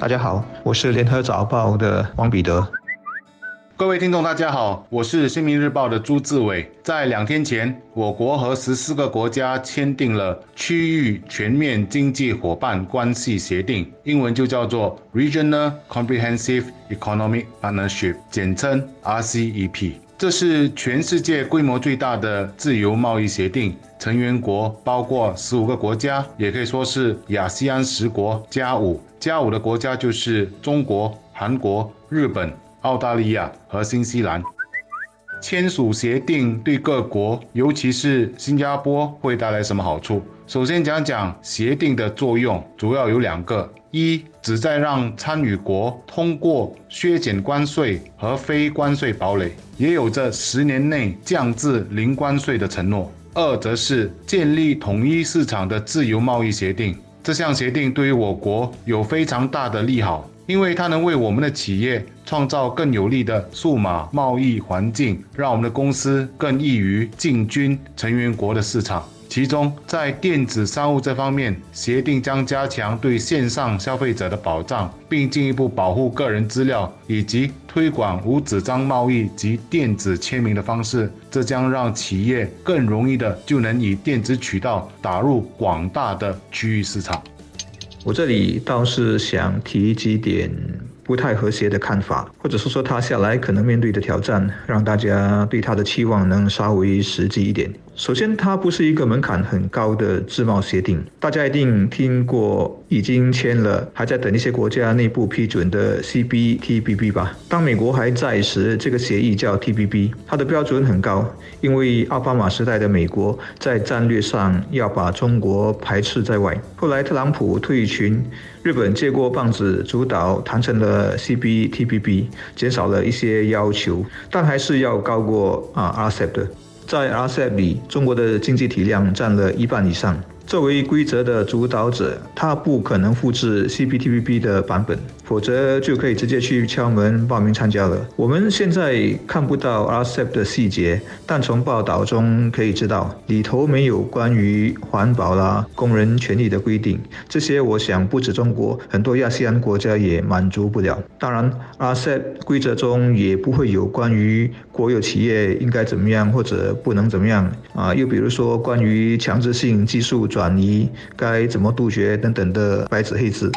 大家好，我是联合早报的王彼得。各位听众，大家好，我是新民日报的朱志伟。在两天前，我国和十四个国家签订了区域全面经济伙伴关系协定，英文就叫做 Regional Comprehensive Economic Partnership，简称 RCEP。这是全世界规模最大的自由贸易协定，成员国包括十五个国家，也可以说是亚细安十国加五，加五的国家就是中国、韩国、日本。澳大利亚和新西兰签署协定对各国，尤其是新加坡会带来什么好处？首先讲讲协定的作用，主要有两个：一，旨在让参与国通过削减关税和非关税堡垒，也有着十年内降至零关税的承诺；二，则是建立统一市场的自由贸易协定。这项协定对于我国有非常大的利好。因为它能为我们的企业创造更有利的数码贸易环境，让我们的公司更易于进军成员国的市场。其中，在电子商务这方面，协定将加强对线上消费者的保障，并进一步保护个人资料，以及推广无纸张贸易及电子签名的方式。这将让企业更容易的就能以电子渠道打入广大的区域市场。我这里倒是想提几点不太和谐的看法，或者说说他下来可能面对的挑战，让大家对他的期望能稍微实际一点。首先，它不是一个门槛很高的自贸协定。大家一定听过已经签了，还在等一些国家内部批准的 CPTPP 吧？当美国还在时，这个协议叫 TPP，它的标准很高，因为奥巴马时代的美国在战略上要把中国排斥在外。后来特朗普退群，日本接过棒子主导，谈成了 CPTPP，减少了一些要求，但还是要高过啊 RCEP 的。在 RCEP 里，中国的经济体量占了一半以上。作为规则的主导者，他不可能复制 CPTPP 的版本。否则就可以直接去敲门报名参加了。我们现在看不到 RCEP 的细节，但从报道中可以知道，里头没有关于环保啦、工人权利的规定。这些我想不止中国，很多亚细安国家也满足不了。当然，RCEP 规则中也不会有关于国有企业应该怎么样或者不能怎么样啊。又比如说关于强制性技术转转移该怎么杜绝等等的白纸黑字。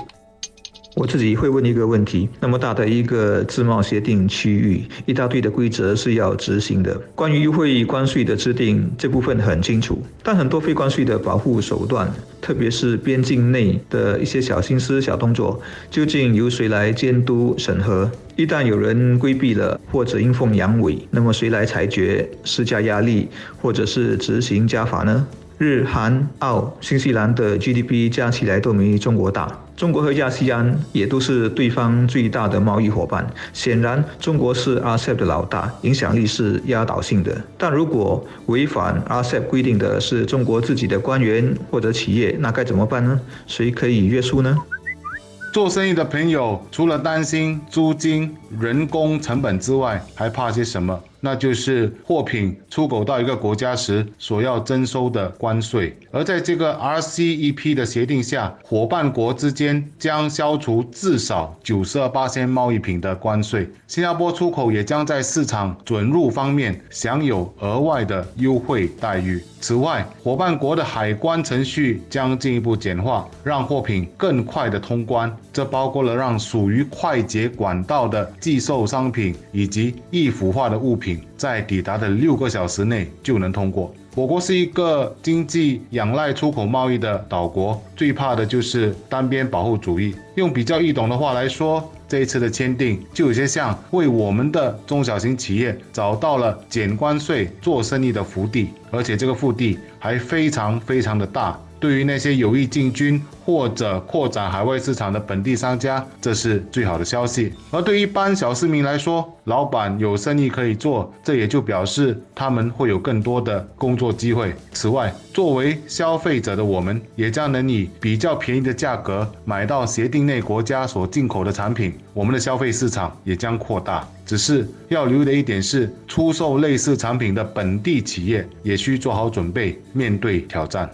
我自己会问一个问题：那么大的一个自贸协定区域，一大堆的规则是要执行的。关于优惠关税的制定，这部分很清楚，但很多非关税的保护手段，特别是边境内的一些小心思、小动作，究竟由谁来监督审核？一旦有人规避了或者阴奉阳违，那么谁来裁决、施加压力，或者是执行加法呢？日、韩、澳、新西兰的 GDP 加起来都没中国大，中国和亚细安也都是对方最大的贸易伙伴。显然，中国是 RCEP 的老大，影响力是压倒性的。但如果违反 RCEP 规定的是中国自己的官员或者企业，那该怎么办呢？谁可以约束呢？做生意的朋友除了担心租金、人工成本之外，还怕些什么？那就是货品出口到一个国家时所要征收的关税，而在这个 RCEP 的协定下，伙伴国之间将消除至少九十二八千贸易品的关税。新加坡出口也将在市场准入方面享有额外的优惠待遇。此外，伙伴国的海关程序将进一步简化，让货品更快的通关。这包括了让属于快捷管道的寄售商品以及易腐化的物品。在抵达的六个小时内就能通过。我国是一个经济仰赖出口贸易的岛国，最怕的就是单边保护主义。用比较易懂的话来说，这一次的签订就有些像为我们的中小型企业找到了减关税做生意的福地，而且这个福地还非常非常的大。对于那些有意进军或者扩展海外市场的本地商家，这是最好的消息。而对一般小市民来说，老板有生意可以做，这也就表示他们会有更多的工作机会。此外，作为消费者的我们，也将能以比较便宜的价格买到协定内国家所进口的产品，我们的消费市场也将扩大。只是要留意的一点是，出售类似产品的本地企业也需做好准备，面对挑战。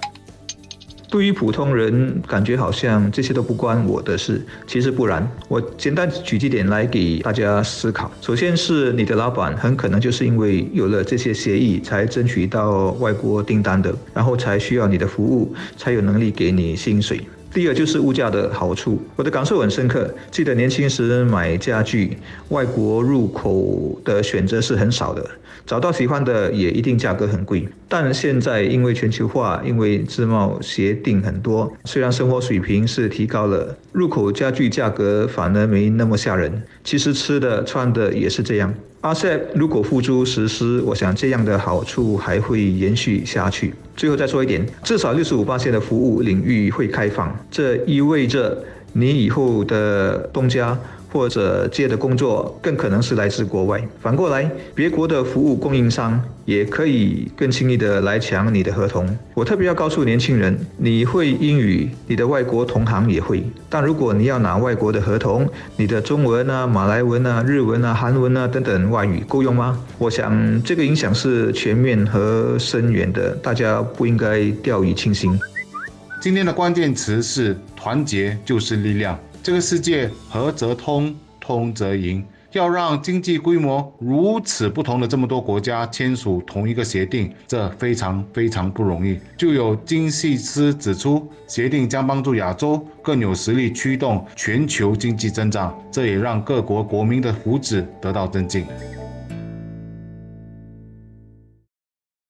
对于普通人，感觉好像这些都不关我的事，其实不然。我简单举几点来给大家思考。首先是你的老板很可能就是因为有了这些协议，才争取到外国订单的，然后才需要你的服务，才有能力给你薪水。第二就是物价的好处，我的感受很深刻。记得年轻时买家具，外国入口的选择是很少的，找到喜欢的也一定价格很贵。但现在因为全球化，因为自贸协定很多，虽然生活水平是提高了，入口家具价格反而没那么吓人。其实吃的穿的也是这样。阿塞如果付诸实施，我想这样的好处还会延续下去。最后再说一点，至少六十五八线的服务领域会开放，这意味着你以后的东家。或者接的工作更可能是来自国外。反过来，别国的服务供应商也可以更轻易的来抢你的合同。我特别要告诉年轻人，你会英语，你的外国同行也会。但如果你要拿外国的合同，你的中文啊、马来文啊、日文啊、韩文啊等等外语够用吗？我想这个影响是全面和深远的，大家不应该掉以轻心。今天的关键词是团结就是力量。这个世界合则通，通则赢。要让经济规模如此不同的这么多国家签署同一个协定，这非常非常不容易。就有经济师指出，协定将帮助亚洲更有实力驱动全球经济增长，这也让各国国民的福祉得到增进。